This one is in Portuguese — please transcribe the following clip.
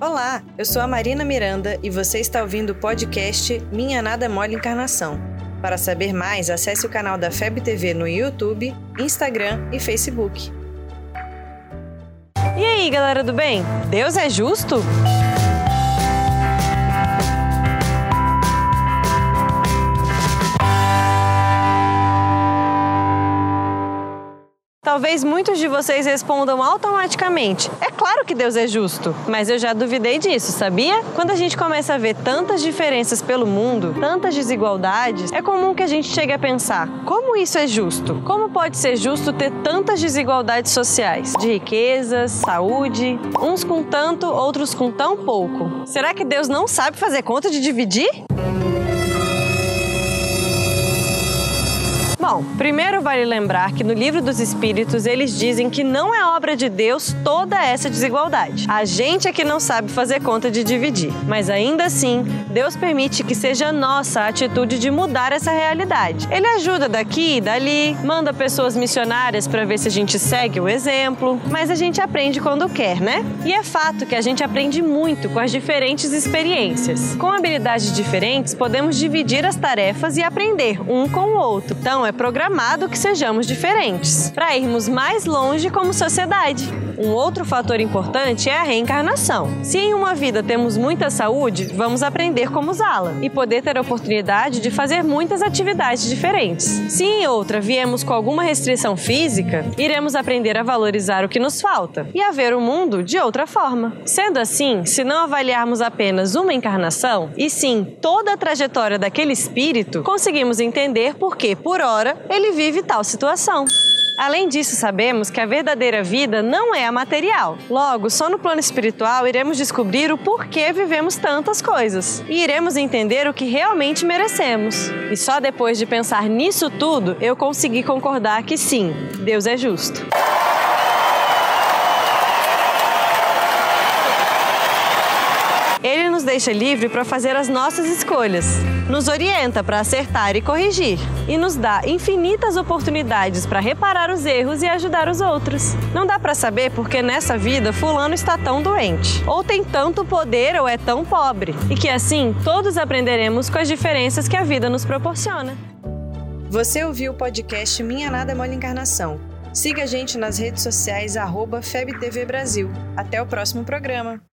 Olá, eu sou a Marina Miranda e você está ouvindo o podcast Minha Nada Mole Encarnação. Para saber mais, acesse o canal da FEB TV no YouTube, Instagram e Facebook. E aí, galera do bem? Deus é justo? Talvez muitos de vocês respondam automaticamente: é claro que Deus é justo. Mas eu já duvidei disso, sabia? Quando a gente começa a ver tantas diferenças pelo mundo, tantas desigualdades, é comum que a gente chegue a pensar: como isso é justo? Como pode ser justo ter tantas desigualdades sociais? De riquezas, saúde, uns com tanto, outros com tão pouco. Será que Deus não sabe fazer conta de dividir? Bom, primeiro vale lembrar que no livro dos Espíritos eles dizem que não é obra de Deus toda essa desigualdade. A gente é que não sabe fazer conta de dividir. Mas ainda assim, Deus permite que seja nossa a atitude de mudar essa realidade. Ele ajuda daqui e dali, manda pessoas missionárias para ver se a gente segue o exemplo, mas a gente aprende quando quer, né? E é fato que a gente aprende muito com as diferentes experiências. Com habilidades diferentes, podemos dividir as tarefas e aprender um com o outro. Então, é programado que sejamos diferentes, para irmos mais longe como sociedade. Um outro fator importante é a reencarnação. Se em uma vida temos muita saúde, vamos aprender como usá-la e poder ter a oportunidade de fazer muitas atividades diferentes. Se em outra viemos com alguma restrição física, iremos aprender a valorizar o que nos falta e a ver o mundo de outra forma. Sendo assim, se não avaliarmos apenas uma encarnação, e sim toda a trajetória daquele espírito, conseguimos entender por que, por hora, ele vive tal situação. Além disso, sabemos que a verdadeira vida não é a material. Logo, só no plano espiritual iremos descobrir o porquê vivemos tantas coisas e iremos entender o que realmente merecemos. E só depois de pensar nisso tudo eu consegui concordar que sim, Deus é justo. Ele nos deixa livre para fazer as nossas escolhas, nos orienta para acertar e corrigir, e nos dá infinitas oportunidades para reparar os erros e ajudar os outros. Não dá para saber porque nessa vida Fulano está tão doente, ou tem tanto poder ou é tão pobre, e que assim todos aprenderemos com as diferenças que a vida nos proporciona. Você ouviu o podcast Minha Nada Mole Encarnação. Siga a gente nas redes sociais, FebTV Brasil. Até o próximo programa.